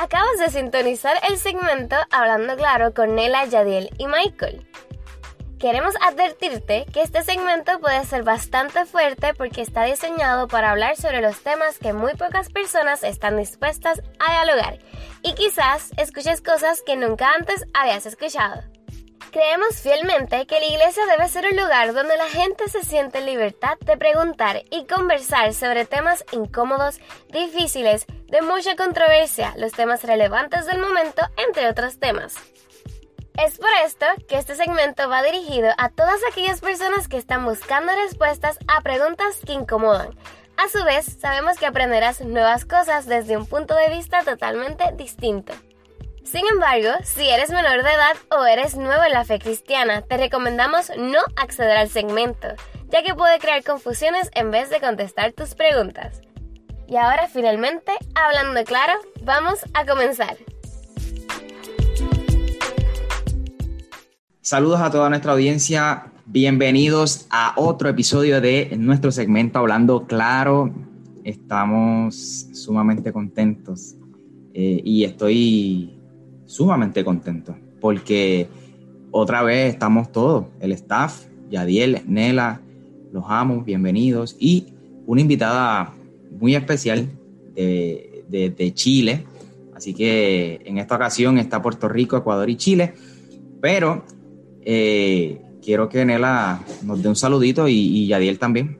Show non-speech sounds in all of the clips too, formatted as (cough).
Acabas de sintonizar el segmento Hablando Claro con Nela, Yadiel y Michael. Queremos advertirte que este segmento puede ser bastante fuerte porque está diseñado para hablar sobre los temas que muy pocas personas están dispuestas a dialogar y quizás escuches cosas que nunca antes habías escuchado. Creemos fielmente que la iglesia debe ser un lugar donde la gente se siente en libertad de preguntar y conversar sobre temas incómodos, difíciles, de mucha controversia, los temas relevantes del momento, entre otros temas. Es por esto que este segmento va dirigido a todas aquellas personas que están buscando respuestas a preguntas que incomodan. A su vez, sabemos que aprenderás nuevas cosas desde un punto de vista totalmente distinto. Sin embargo, si eres menor de edad o eres nuevo en la fe cristiana, te recomendamos no acceder al segmento, ya que puede crear confusiones en vez de contestar tus preguntas. Y ahora finalmente, hablando claro, vamos a comenzar. Saludos a toda nuestra audiencia, bienvenidos a otro episodio de nuestro segmento Hablando Claro. Estamos sumamente contentos eh, y estoy sumamente contento porque otra vez estamos todos, el staff, Yadiel, Nela, los amo, bienvenidos y una invitada muy especial de, Chile. Así que en esta ocasión está Puerto Rico, Ecuador y Chile. Pero eh, quiero que Nela nos dé un saludito y, y Yadiel también.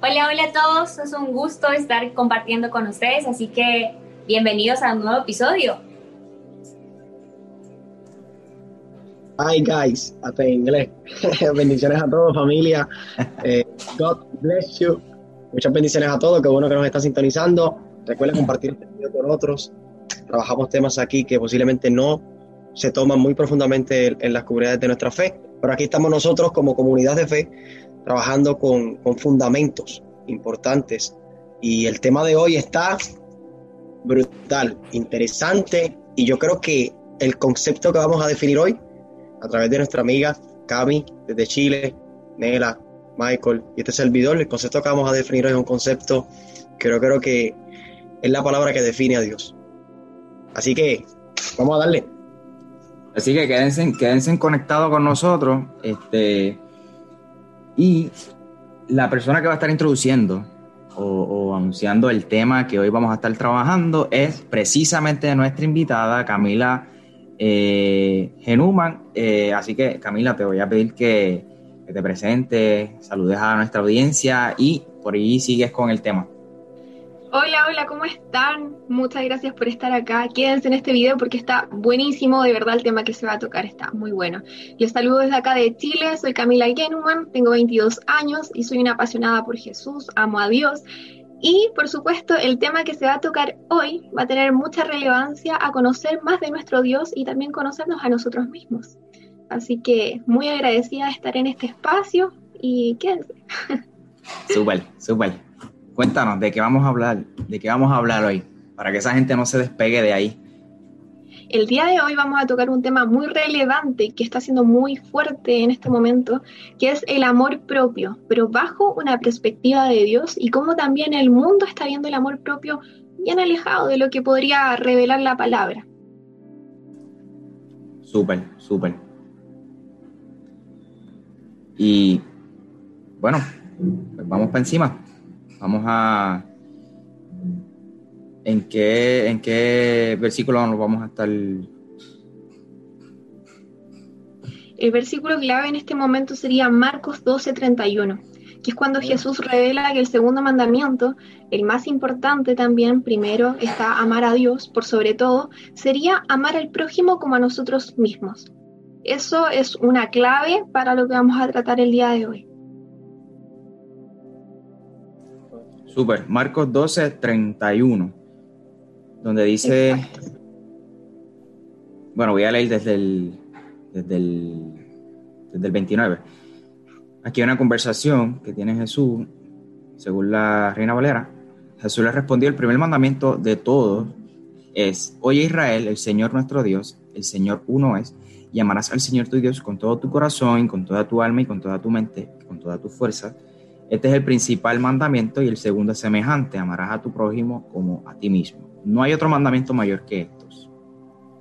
Hola, hola a todos. Es un gusto estar compartiendo con ustedes. Así que Bienvenidos a un nuevo episodio. Hi guys, hasta en inglés. (laughs) bendiciones a todos, familia. Eh, God bless you. Muchas bendiciones a todos. Qué bueno que nos están sintonizando. Recuerden compartir este video con otros. Trabajamos temas aquí que posiblemente no se toman muy profundamente en las comunidades de nuestra fe. Pero aquí estamos nosotros como comunidad de fe trabajando con, con fundamentos importantes. Y el tema de hoy está brutal, interesante y yo creo que el concepto que vamos a definir hoy a través de nuestra amiga Cami desde Chile, Nela, Michael y este servidor, el concepto que vamos a definir hoy es un concepto que yo creo que es la palabra que define a Dios. Así que vamos a darle. Así que quédense, quédense conectados con nosotros. Este, y la persona que va a estar introduciendo o, anunciando el tema que hoy vamos a estar trabajando es precisamente nuestra invitada Camila eh, Genuman. Eh, así que Camila, te voy a pedir que, que te presentes, saludes a nuestra audiencia y por ahí sigues con el tema. Hola, hola, ¿cómo están? Muchas gracias por estar acá. Quédense en este video porque está buenísimo, de verdad el tema que se va a tocar está muy bueno. Les saludo desde acá de Chile, soy Camila Genuman, tengo 22 años y soy una apasionada por Jesús, amo a Dios. Y por supuesto, el tema que se va a tocar hoy va a tener mucha relevancia a conocer más de nuestro Dios y también conocernos a nosotros mismos. Así que muy agradecida de estar en este espacio y quédense. (laughs) Súper, súper. Cuéntanos, ¿de qué vamos a hablar? ¿De qué vamos a hablar hoy? Para que esa gente no se despegue de ahí. El día de hoy vamos a tocar un tema muy relevante que está siendo muy fuerte en este momento, que es el amor propio, pero bajo una perspectiva de Dios y cómo también el mundo está viendo el amor propio bien alejado de lo que podría revelar la palabra. Súper, súper. Y bueno, pues vamos para encima. Vamos a... ¿En qué, en qué versículo nos vamos a estar... El versículo clave en este momento sería Marcos 12:31, que es cuando Jesús revela que el segundo mandamiento, el más importante también, primero está amar a Dios, por sobre todo, sería amar al prójimo como a nosotros mismos. Eso es una clave para lo que vamos a tratar el día de hoy. Super, Marcos 12, 31, donde dice, bueno, voy a leer desde el, desde el, desde el 29. Aquí hay una conversación que tiene Jesús, según la Reina Valera. Jesús le respondió, el primer mandamiento de todos es, oye Israel, el Señor nuestro Dios, el Señor uno es, y amarás al Señor tu Dios con todo tu corazón, con toda tu alma y con toda tu mente, con toda tu fuerza Este es el principal mandamiento y el segundo es semejante, amarás a tu prójimo como a ti mismo. No hay otro mandamiento mayor que estos.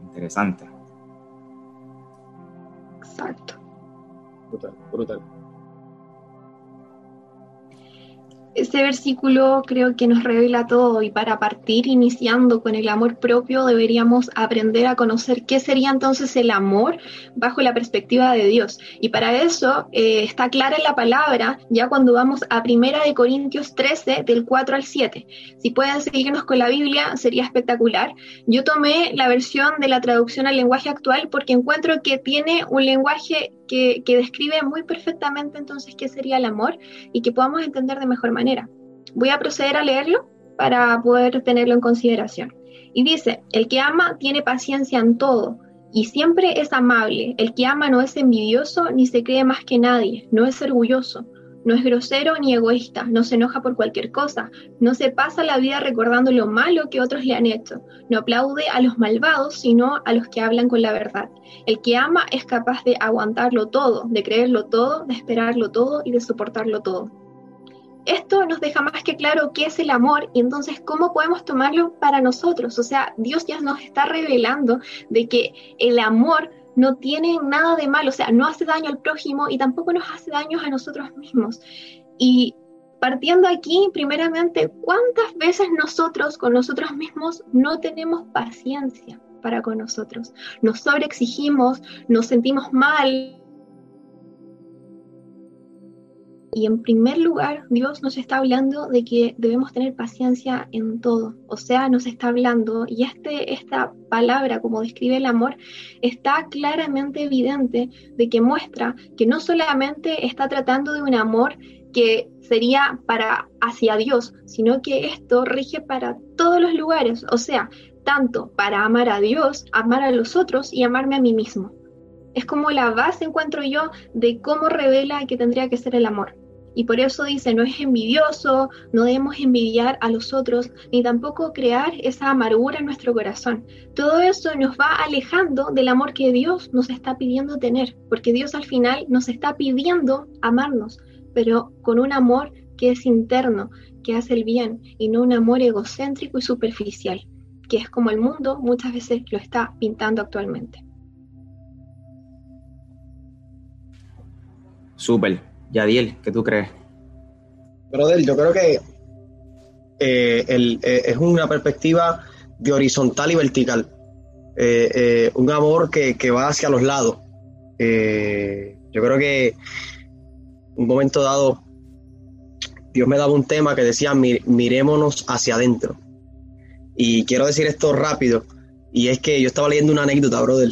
Interesante. Exacto. Brutal, brutal. Ese versículo creo que nos revela todo y para partir iniciando con el amor propio deberíamos aprender a conocer qué sería entonces el amor bajo la perspectiva de Dios. Y para eso eh, está clara la palabra ya cuando vamos a Primera de Corintios 13 del 4 al 7. Si pueden seguirnos con la Biblia sería espectacular. Yo tomé la versión de la traducción al lenguaje actual porque encuentro que tiene un lenguaje que, describe muy perfectamente entonces qué sería el amor y que podamos entender de mejor manera. Voy a proceder a leerlo para poder tenerlo en consideración. Y dice, el que ama tiene paciencia en todo y siempre es amable. El que ama no es envidioso ni se cree más que nadie, no es orgulloso no es grosero ni egoísta, no se enoja por cualquier cosa, no se pasa la vida recordando lo malo que otros le han hecho, no aplaude a los malvados, sino a los que hablan con la verdad. El que ama es capaz de aguantarlo todo, de creerlo todo, de esperarlo todo y de soportarlo todo. Esto nos deja más que claro qué es el amor y entonces cómo podemos tomarlo para nosotros. O sea, Dios ya nos está revelando de que el amor no tiene nada de malo, o sea, no hace daño al prójimo y tampoco nos hace daño a nosotros mismos. Y partiendo aquí, primeramente, ¿cuántas veces nosotros con nosotros mismos no tenemos paciencia para con nosotros? Nos sobreexigimos, nos sentimos mal, Y en primer lugar, Dios nos está hablando de que debemos tener paciencia en todo. O sea, nos está hablando, y este, esta palabra, como describe el amor, está claramente evidente de que muestra que no solamente está tratando de un amor que sería para hacia Dios, sino que esto rige para todos los lugares, o sea, tanto para amar a Dios, amar a los otros y amarme a mí mismo. Es como la base, encuentro yo, de cómo revela que tendría que ser el amor. Y por eso dice, no es envidioso, no debemos envidiar a los otros, ni tampoco crear esa amargura en nuestro corazón. Todo eso nos va alejando del amor que Dios nos está pidiendo tener, porque Dios al final nos está pidiendo amarnos, pero con un amor que es interno, que hace el bien, y no un amor egocéntrico y superficial, que es como el mundo muchas veces lo está pintando actualmente. Súper. Yadiel, ¿qué tú crees? Brother, yo creo que eh, eh, es una perspectiva de horizontal y vertical. Eh, un amor que, va hacia los lados. yo creo que un momento dado, Dios me daba un tema que decía, mirémonos hacia adentro. Y quiero decir esto rápido, y es que yo estaba leyendo una anécdota, brother,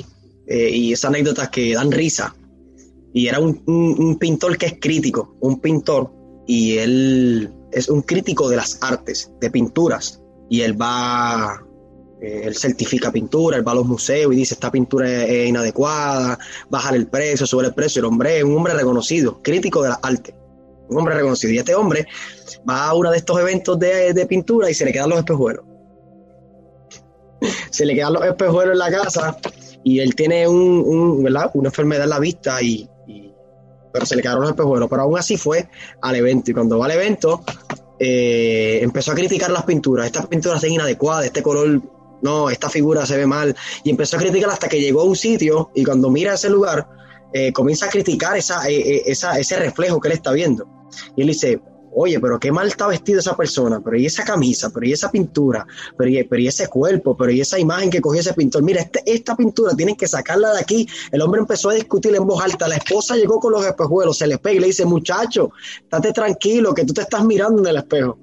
y esas anécdotas que dan risa, y era un, pintor que es crítico, un pintor, y él es un crítico de las artes, de pinturas, y él va, eh, él certifica pintura, él va a los museos y dice, esta pintura es, inadecuada, baja el precio, sube el precio, el hombre es un hombre reconocido, crítico de las artes, un hombre reconocido, y este hombre va a uno de estos eventos de, pintura y se le quedan los espejuelos. se le quedan los espejuelos en la casa y él tiene un, una enfermedad en la vista y pero se le quedaron los espejuelos. Pero aún así fue al evento. Y cuando va al evento, eh, empezó a criticar las pinturas. Estas pinturas son inadecuadas, este color, no, esta figura se ve mal. Y empezó a criticar hasta que llegó a un sitio y cuando mira ese lugar, eh, comienza a criticar esa, eh, esa, ese reflejo que él está viendo. Y él dice, oye, pero qué mal está vestido esa persona, pero y esa camisa, pero y esa pintura, pero y, ese cuerpo, pero y esa imagen que cogió ese pintor. Mira, este, esta pintura tienen que sacarla de aquí. El hombre empezó a discutir en voz alta. La esposa llegó con los espejuelos, se le pega y le dice, muchacho, estate tranquilo, que tú te estás mirando en el espejo.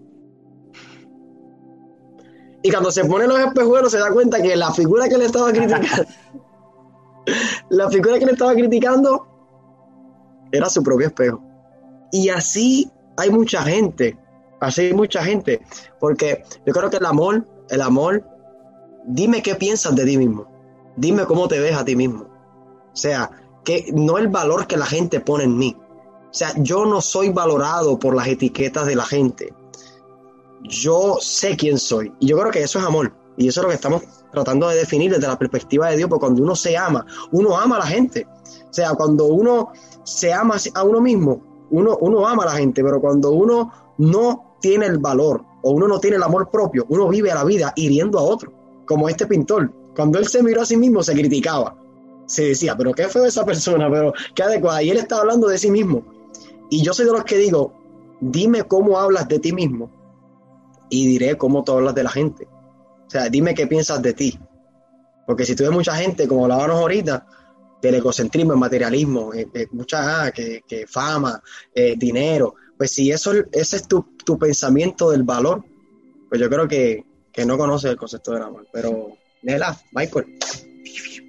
Y cuando se pone los espejuelos se da cuenta que la figura que le estaba criticando, (laughs) la figura que le estaba criticando era su propio espejo. Y así hay mucha gente, así hay mucha gente, porque yo creo que el amor, el amor, dime qué piensas de ti mismo, dime cómo te ves a ti mismo. O sea, que no el valor que la gente pone en mí. O sea, yo no soy valorado por las etiquetas de la gente. Yo sé quién soy. Y yo creo que eso es amor. Y eso es lo que estamos tratando de definir desde la perspectiva de Dios, porque cuando uno se ama, uno ama a la gente. O sea, cuando uno se ama a uno mismo, uno, uno ama a la gente, pero cuando uno no tiene el valor o uno no tiene el amor propio, uno vive la vida hiriendo a otro, como este pintor. Cuando él se miró a sí mismo, se criticaba. Se decía, pero qué feo esa persona, pero qué adecuada. Y él estaba hablando de sí mismo. Y yo soy de los que digo, dime cómo hablas de ti mismo y diré cómo tú hablas de la gente. O sea, dime qué piensas de ti. Porque si tú ves mucha gente, como hablábamos ahorita, del egocentrismo, el materialismo, eh, eh, mucha que, fama, eh, dinero, pues si eso ese es tu, pensamiento del valor, pues yo creo que, no conoces el concepto del amor. Pero, Nela, Michael.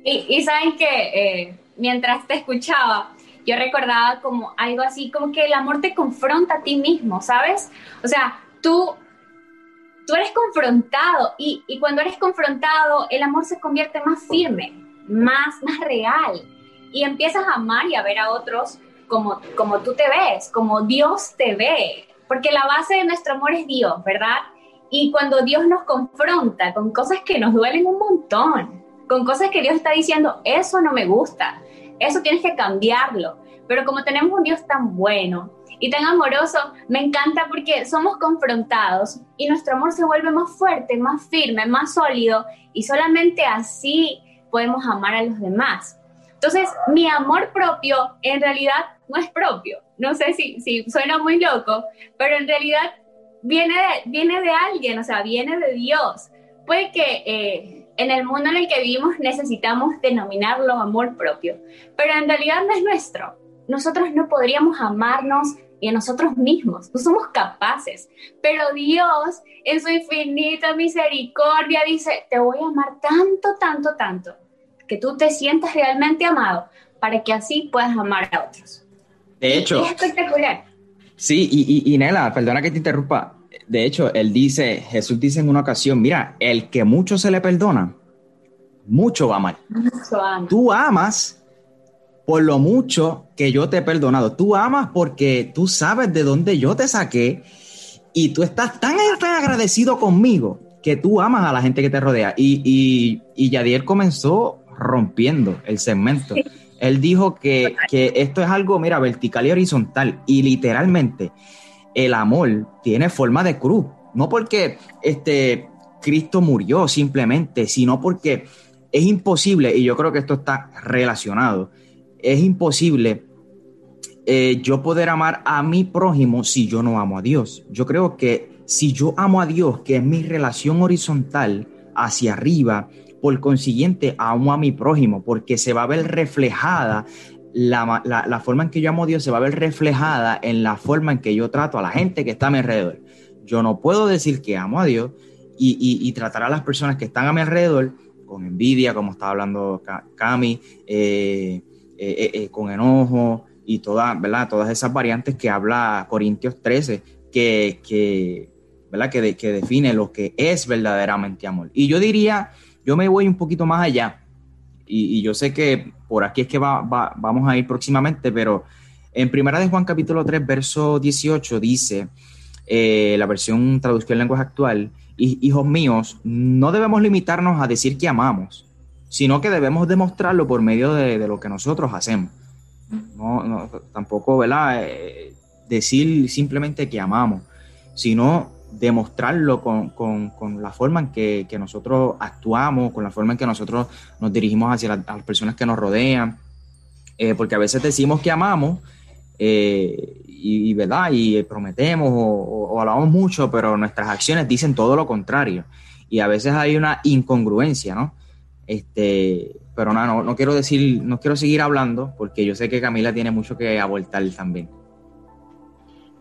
Y, y saben que mientras te escuchaba, yo recordaba como algo así, como que el amor te confronta a ti mismo, ¿sabes? O sea, tú, tú eres confrontado y, y cuando eres confrontado, el amor se convierte más firme, más, más real y empiezas a amar y a ver a otros como, como tú te ves, como Dios te ve, porque la base de nuestro amor es Dios, ¿verdad? Y cuando Dios nos confronta con cosas que nos duelen un montón, con cosas que Dios está diciendo, eso no me gusta, eso tienes que cambiarlo. Pero como tenemos un Dios tan bueno y tan amoroso, me encanta porque somos confrontados y nuestro amor se vuelve más fuerte, más firme, más sólido y solamente así podemos amar a los demás. Entonces, mi amor propio en realidad no es propio. No sé si, si suena muy loco, pero en realidad viene de, viene de alguien, o sea, viene de Dios. Puede que eh, en el mundo en el que vivimos necesitamos denominarlo amor propio, pero en realidad no es nuestro. Nosotros no podríamos amarnos y a nosotros mismos, no somos capaces, pero Dios en su infinita misericordia dice, te voy a amar tanto, tanto, tanto, que tú te sientas realmente amado para que así puedas amar a otros. De hecho, es espectacular. Sí, y, y, y Nela, perdona que te interrumpa, de hecho, él dice, Jesús dice en una ocasión, mira, el que mucho se le perdona, mucho va mal. Tú amas por lo mucho que yo te he perdonado. Tú amas porque tú sabes de dónde yo te saqué y tú estás tan agradecido conmigo que tú amas a la gente que te rodea. Y, y, y Yadier comenzó rompiendo el segmento. Él dijo que, que esto es algo, mira, vertical y horizontal. Y literalmente, el amor tiene forma de cruz. No porque este, Cristo murió simplemente, sino porque es imposible, y yo creo que esto está relacionado, es imposible eh, yo poder amar a mi prójimo si yo no amo a Dios. Yo creo que si yo amo a Dios, que es mi relación horizontal hacia arriba, por consiguiente amo a mi prójimo, porque se va a ver reflejada la, forma en que yo amo a Dios se va a ver reflejada en la forma en que yo trato a la gente que está a mi alrededor. Yo no puedo decir que amo a Dios y, tratar a las personas que están a mi alrededor con envidia, como estaba hablando Cami, eh, eh, eh, con enojo y toda, ¿verdad? todas esas variantes que habla Corintios 13, que, ¿verdad? Que, que define lo que es verdaderamente amor. Y yo diría, yo me voy un poquito más allá y, yo sé que por aquí es que va, vamos a ir próximamente, pero en Primera de Juan capítulo 3, verso 18 dice, eh, la versión traducción en lenguaje actual, hijos míos, no debemos limitarnos a decir que amamos, sino que debemos demostrarlo por medio de, lo que nosotros hacemos. No, tampoco, ¿verdad? Eh, decir simplemente que amamos, sino demostrarlo con, la forma en que, nosotros actuamos, con la forma en que nosotros nos dirigimos hacia las personas que nos rodean, eh, porque a veces decimos que amamos eh, y, ¿verdad? y prometemos o, hablamos mucho, pero nuestras acciones dicen todo lo contrario y a veces hay una incongruencia, ¿no? Este, pero no, no, no quiero decir, no quiero seguir hablando porque yo sé que Camila tiene mucho que abortar también.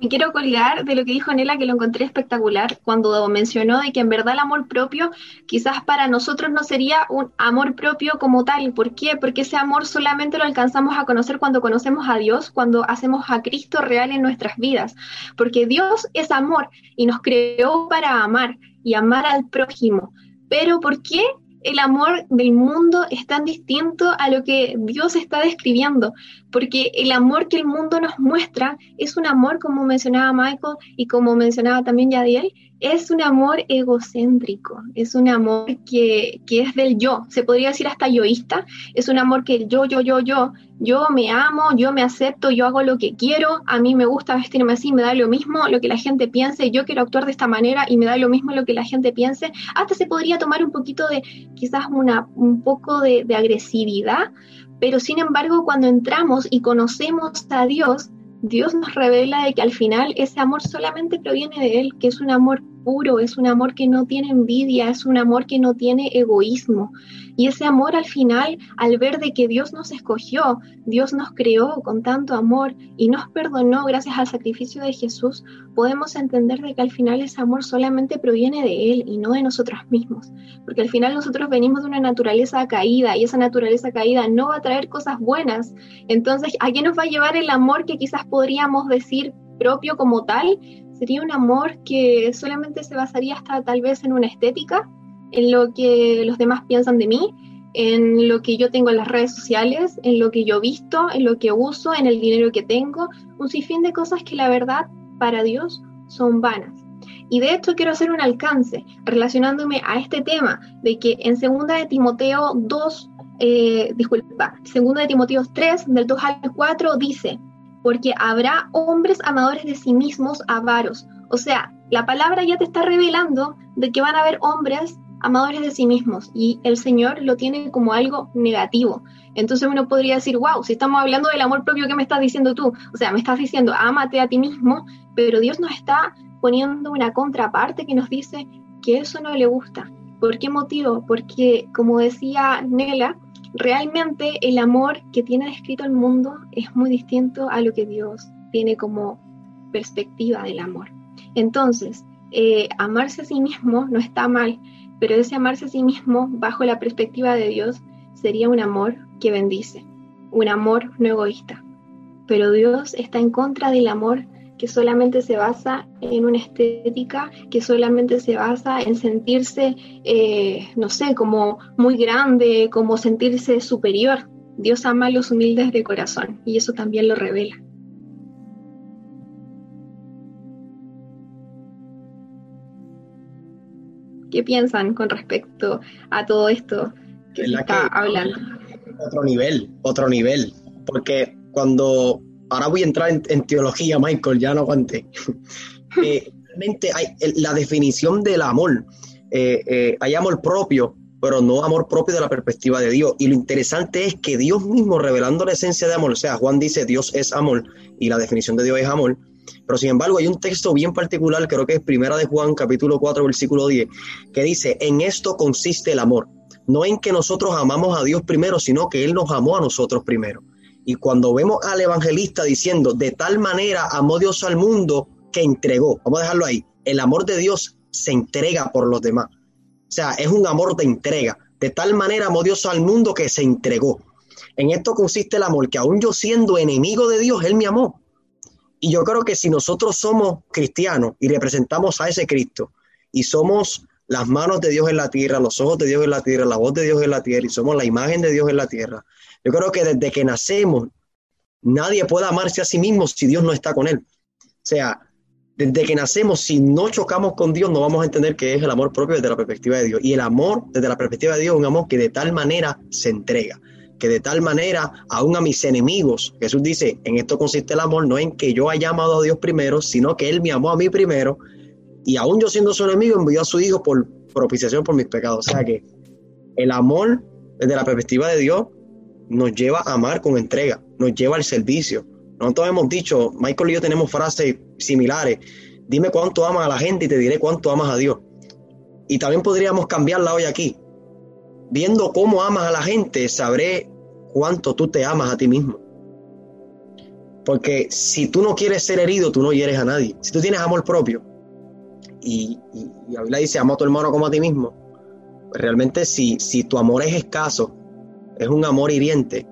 Me quiero colgar de lo que dijo Nela, que lo encontré espectacular, cuando mencionó de que en verdad el amor propio quizás para nosotros no sería un amor propio como tal. ¿Por qué? Porque ese amor solamente lo alcanzamos a conocer cuando conocemos a Dios, cuando hacemos a Cristo real en nuestras vidas. Porque Dios es amor y nos creó para amar y amar al prójimo. Pero ¿por qué el amor del mundo es tan distinto a lo que Dios está describiendo, porque el amor que el mundo nos muestra es un amor, como mencionaba Michael y como mencionaba también Yadiel, es un amor egocéntrico, es un amor que, que, es del yo, se podría decir hasta yoísta, es un amor que yo, yo, yo, yo, yo me amo, yo me acepto, yo hago lo que quiero, a mí me gusta vestirme así, me da lo mismo lo que la gente piense, yo quiero actuar de esta manera y me da lo mismo lo que la gente piense, hasta se podría tomar un poquito de, quizás un poco de agresividad, pero sin embargo cuando entramos y conocemos a Dios, Dios nos revela de que al final ese amor solamente proviene de Él, que es un amor puro, es un amor que no tiene envidia, es un amor que no tiene egoísmo. Y ese amor al final, al ver de que Dios nos escogió, Dios nos creó con tanto amor y nos perdonó gracias al sacrificio de Jesús, podemos entender de que al final ese amor solamente proviene de Él y no de nosotros mismos. Porque al final nosotros venimos de una naturaleza caída y esa naturaleza caída no va a traer cosas buenas. Entonces, ¿a qué nos va a llevar el amor que quizás podríamos decir propio como tal? Sería un amor que solamente se basaría hasta tal vez en una estética en lo que los demás piensan de mí, en lo que yo tengo en las redes sociales, en lo que yo visto, en lo que uso, en el dinero que tengo, un sinfín de cosas que la verdad para Dios son vanas. Y de hecho quiero hacer un alcance relacionándome a este tema de que en 2 de Timoteo 2, eh, disculpa, 2 de Timoteo 3, del 2 al 4 dice, porque habrá hombres amadores de sí mismos avaros. O sea, la palabra ya te está revelando de que van a haber hombres amadores de sí mismos y el Señor lo tiene como algo negativo. Entonces uno podría decir, wow, si estamos hablando del amor propio, ¿qué me estás diciendo tú? O sea, me estás diciendo, ámate a ti mismo, pero Dios nos está poniendo una contraparte que nos dice que eso no le gusta. ¿Por qué motivo? Porque, como decía Nela, realmente el amor que tiene descrito el mundo es muy distinto a lo que Dios tiene como perspectiva del amor. Entonces, eh, amarse a sí mismo no está mal, pero ese amarse a sí mismo bajo la perspectiva de Dios sería un amor que bendice, un amor no egoísta. Pero Dios está en contra del amor que solamente se basa en una estética, que solamente se basa en sentirse, eh, no sé, como muy grande, como sentirse superior. Dios ama a los humildes de corazón y eso también lo revela. ¿Qué piensan con respecto a todo esto que se está hablando? Otro nivel, otro nivel. Porque cuando. Ahora voy a entrar en, teología, Michael, ya no aguanté. (laughs) Eh, realmente hay la definición del amor. Eh, eh, hay amor propio, pero no amor propio de la perspectiva de Dios. Y lo interesante es que Dios mismo, revelando la esencia de amor, o sea, Juan dice Dios es amor y la definición de Dios es amor, pero sin embargo hay un texto bien particular, creo que es Primera de Juan, capítulo 4, versículo 10, que dice, en esto consiste el amor. No en que nosotros amamos a Dios primero, sino que Él nos amó a nosotros primero. Y cuando vemos al evangelista diciendo, de tal manera amó Dios al mundo que entregó, vamos a dejarlo ahí, el amor de Dios se entrega por los demás. O sea, es un amor de entrega. De tal manera amó Dios al mundo que se entregó. En esto consiste el amor, que aún yo siendo enemigo de Dios, Él me amó. Y yo creo que si nosotros somos cristianos y representamos a ese Cristo y somos las manos de Dios en la tierra, los ojos de Dios en la tierra, la voz de Dios en la tierra y somos la imagen de Dios en la tierra, yo creo que desde que nacemos nadie puede amarse a sí mismo si Dios no está con él. O sea, desde que nacemos, si no chocamos con Dios, no vamos a entender qué es el amor propio desde la perspectiva de Dios. Y el amor, desde la perspectiva de Dios, es un amor que de tal manera se entrega que de tal manera, aún a mis enemigos, Jesús dice, en esto consiste el amor, no en que yo haya amado a Dios primero, sino que Él me amó a mí primero, y aún yo siendo su enemigo, envió a su Hijo por propiciación por mis pecados. O sea que el amor, desde la perspectiva de Dios, nos lleva a amar con entrega, nos lleva al servicio. Nosotros hemos dicho, Michael y yo tenemos frases similares, dime cuánto amas a la gente y te diré cuánto amas a Dios. Y también podríamos cambiarla hoy aquí. Viendo cómo amas a la gente, sabré cuánto tú te amas a ti mismo. Porque si tú no quieres ser herido, tú no hieres a nadie. Si tú tienes amor propio, y, y, y dice, ama a tu hermano como a ti mismo, realmente si, si tu amor es escaso, es un amor hiriente,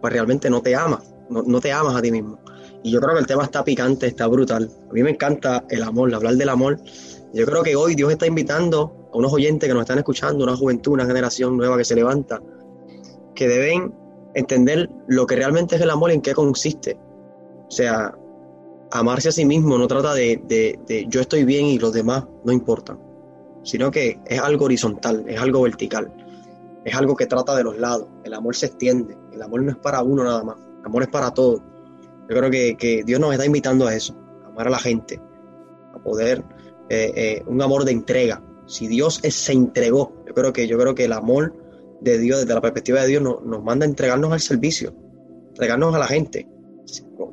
pues realmente no te amas, no, no, te amas a ti mismo. Y yo creo que el tema está picante, está brutal. A mí me encanta el amor, hablar del amor. Yo creo que hoy Dios está invitando a unos oyentes que nos están escuchando, una juventud, una generación nueva que se levanta, que deben entender lo que realmente es el amor y en qué consiste. O sea, amarse a sí mismo no trata de, yo estoy bien y los demás no importan, sino que es algo horizontal, es algo vertical, es algo que trata de los lados. El amor se extiende, el amor no es para uno nada más, el amor es para todos. Yo creo que, que Dios nos está invitando a eso, a amar a la gente, a poder, eh, eh, un amor de entrega. Si Dios se entregó, yo creo que, yo creo que el amor de Dios, desde la perspectiva de Dios, nos manda a entregarnos al servicio, entregarnos a la gente.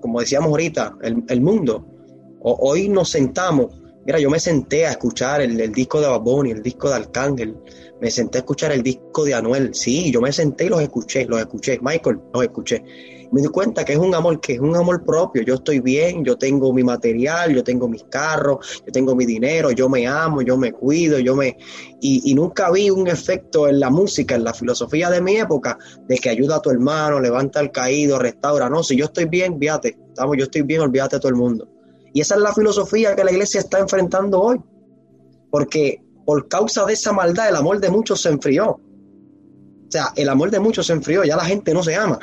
Como decíamos ahorita, el, mundo. hoy nos sentamos, mira, yo me senté a escuchar el, disco de Baboni, el disco de Arcángel, me senté a escuchar el disco de Anuel, sí, yo me senté y los escuché, los escuché, Michael, los escuché me di cuenta que es un amor que es un amor propio. Yo estoy bien, yo tengo mi material, yo tengo mis carros, yo tengo mi dinero, yo me amo, yo me cuido, yo me... Y, nunca vi un efecto en la música, en la filosofía de mi época, de que ayuda a tu hermano, levanta al caído, restaura. No, si yo estoy bien, fíjate, estamos, yo estoy bien, olvídate a todo el mundo. Y esa es la filosofía que la iglesia está enfrentando hoy. Porque por causa de esa maldad, el amor de muchos se enfrió. O sea, el amor de muchos se enfrió, ya la gente no se ama.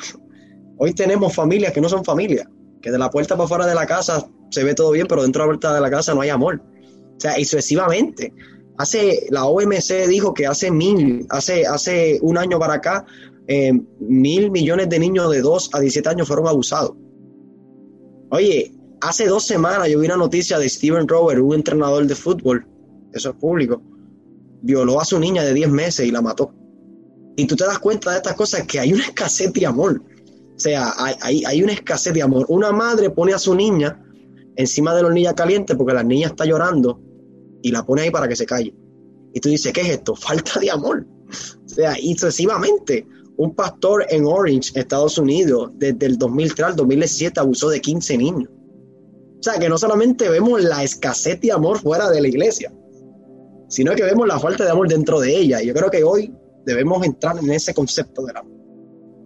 Hoy tenemos familias que no son familias, que de la puerta para fuera de la casa se ve todo bien, pero dentro de la puerta de la casa no hay amor. O sea, y sucesivamente. Hace, la OMC dijo que hace mil, hace, hace un año para acá, eh, mil millones de niños de 2 a 17 años fueron abusados. Oye, hace dos semanas yo vi una noticia de Steven Robert, un entrenador de fútbol, eso es público, violó a su niña de 10 meses y la mató. Y tú te das cuenta de estas cosas, que hay una escasez de amor. O sea, hay, hay, una escasez de amor. Una madre pone a su niña encima de la hornilla caliente porque la niña está llorando y la pone ahí para que se calle. Y tú dices, ¿qué es esto? (laughs) Falta de amor. O sea, y sucesivamente, un pastor en Orange, Estados Unidos, desde el 2003 al 2007 abusó de 15 niños. O sea, que no solamente vemos la escasez de amor fuera de la iglesia, sino que vemos la falta de amor dentro de ella. Y yo creo que hoy debemos entrar en ese concepto del amor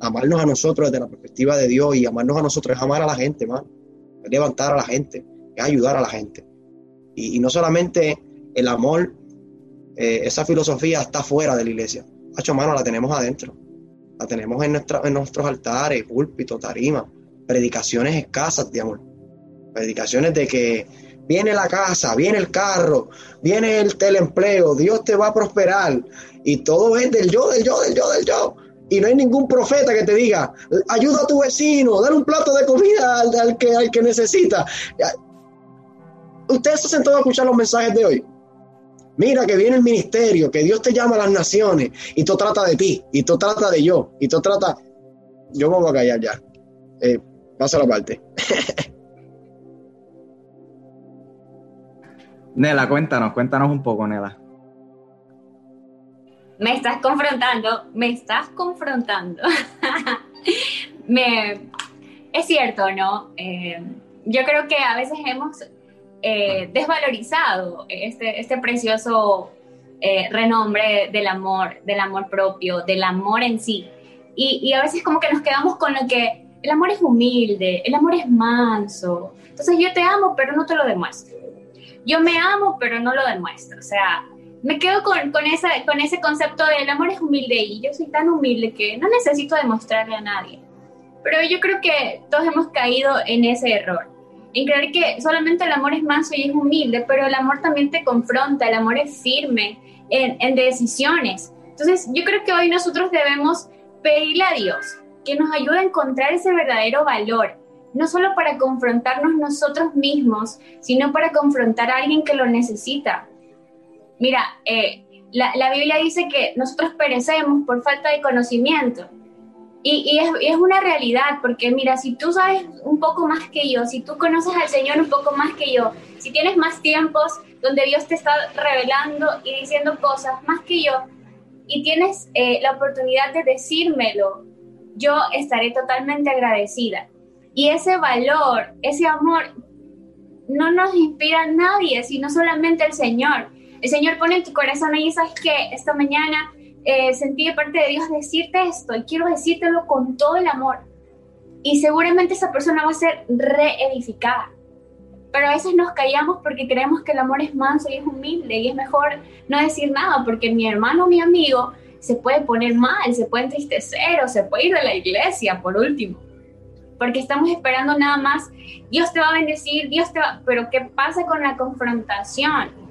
amarnos a nosotros desde la perspectiva de Dios y amarnos a nosotros es amar a la gente, man. Es levantar a la gente, es ayudar a la gente. Y, no solamente el amor, eh, esa filosofía está fuera de la iglesia. Hacho, mano, la tenemos adentro. La tenemos en, nuestra, en nuestros altares, púlpito, tarima, predicaciones escasas de amor. Predicaciones de que viene la casa, viene el carro, viene el teleempleo, Dios te va a prosperar. Y todo es del yo, del yo, del yo, del yo y no hay ningún profeta que te diga, ayuda a tu vecino, dale un plato de comida al, que, al que necesita. Ustedes se sentado a escuchar los mensajes de hoy. Mira que viene el ministerio, que Dios te llama a las naciones y tú trata de ti, y tú trata de yo, y tú trata... Yo me voy a callar ya. Eh, pasa la parte. (laughs) Nela, cuéntanos, cuéntanos un poco, Nela me estás confrontando, me estás confrontando. (laughs) me, es cierto, ¿no? Eh, yo creo que a veces hemos eh, desvalorizado este, este precioso eh, renombre del amor, del amor propio, del amor en sí. Y, y, a veces como que nos quedamos con lo que el amor es humilde, el amor es manso. Entonces yo te amo, pero no te lo demuestro. Yo me amo, pero no lo demuestro. O sea, me quedo con, con, esa, con ese concepto del amor es humilde y yo soy tan humilde que no necesito demostrarle a nadie. Pero yo creo que todos hemos caído en ese error, en creer que solamente el amor es manso y es humilde, pero el amor también te confronta, el amor es firme en, en decisiones. Entonces yo creo que hoy nosotros debemos pedirle a Dios que nos ayude a encontrar ese verdadero valor, no solo para confrontarnos nosotros mismos, sino para confrontar a alguien que lo necesita, Mira, eh, la, Biblia dice que nosotros perecemos por falta de conocimiento. Y, es, una realidad, porque mira, si tú sabes un poco más que yo, si tú conoces al Señor un poco más que yo, si tienes más tiempos donde Dios te está revelando y diciendo cosas más que yo, y tienes eh, la oportunidad de decírmelo, yo estaré totalmente agradecida. Y ese valor, ese amor, no nos inspira a nadie, sino solamente el Señor Señor pone en tu corazón y sabes que esta mañana eh, sentí de parte de Dios decirte esto y quiero decírtelo con todo el amor. Y seguramente esa persona va a ser reedificada. Pero a veces nos callamos porque creemos que el amor es manso y es humilde y es mejor no decir nada porque mi hermano, mi amigo, se puede poner mal, se puede entristecer o se puede ir de la iglesia por último. Porque estamos esperando nada más, Dios te va a bendecir, Dios te va... Pero ¿qué pasa con la confrontación?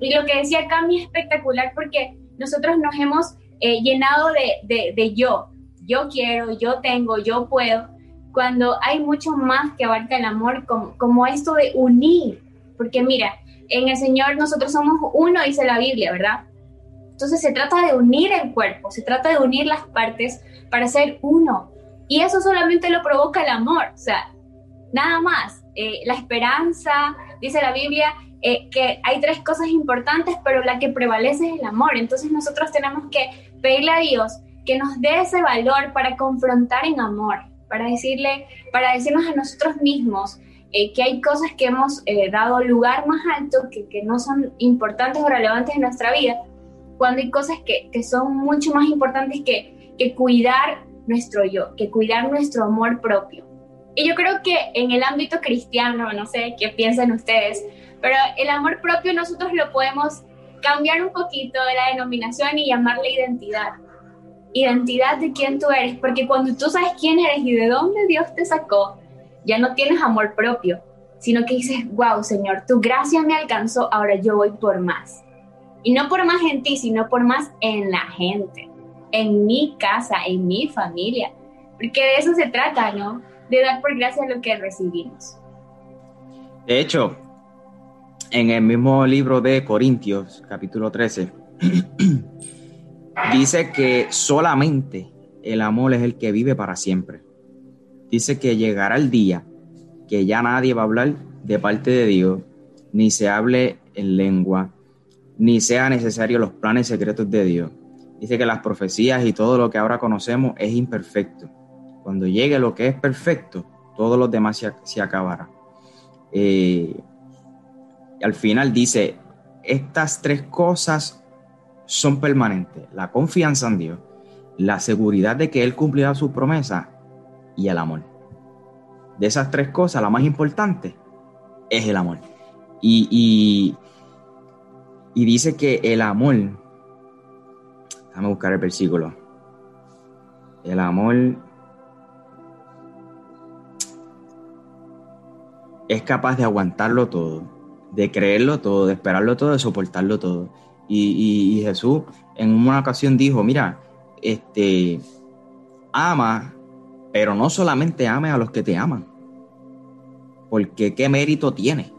Y lo que decía Cami es espectacular porque nosotros nos hemos eh, llenado de, de yo. Yo quiero, yo tengo, yo puedo. Cuando hay mucho más que abarca el amor, como, como esto de unir. Porque mira, en el Señor nosotros somos uno, dice la Biblia, ¿verdad? Entonces se trata de unir el cuerpo, se trata de unir las partes para ser uno. Y eso solamente lo provoca el amor, o sea, nada más. Eh, la esperanza, dice la Biblia, eh, que hay tres cosas importantes, pero la que prevalece es el amor. Entonces nosotros tenemos que pedirle a Dios que nos dé ese valor para confrontar en amor, para decirle, para decirnos a nosotros mismos eh, que hay cosas que hemos dado lugar más alto, que, que, no son importantes o relevantes en nuestra vida, cuando hay cosas que, que son mucho más importantes que, que cuidar nuestro yo, que cuidar nuestro amor propio. Y yo creo que en el ámbito cristiano, no sé qué piensan ustedes, pero el amor propio nosotros lo podemos cambiar un poquito de la denominación y llamarle identidad. Identidad de quién tú eres, porque cuando tú sabes quién eres y de dónde Dios te sacó, ya no tienes amor propio, sino que dices, wow, Señor, tu gracia me alcanzó, ahora yo voy por más. Y no por más en ti, sino por más en la gente, en mi casa, en mi familia. Porque de eso se trata, ¿no? De dar por gracia lo que recibimos. De hecho, en el mismo libro de Corintios, capítulo 13, (clears throat) dice que solamente el amor es el que vive para siempre. Dice que llegará el día que ya nadie va a hablar de parte de Dios, ni se hable en lengua, ni sea necesario los planes secretos de Dios. Dice que las profecías y todo lo que ahora conocemos es imperfecto. Cuando llegue lo que es perfecto, todos los demás se, acabará. Eh, al final dice, estas tres cosas son permanentes. La confianza en Dios, la seguridad de que Él cumplirá su promesa y el amor. De esas tres cosas, la más importante es el amor. y y dice que el amor, déjame buscar el versículo, el amor es capaz de aguantarlo todo, de creerlo todo, de esperarlo todo, de soportarlo todo. Y, Jesús en una ocasión dijo, mira, este, ama, pero no solamente ame a los que te aman, porque qué mérito tiene.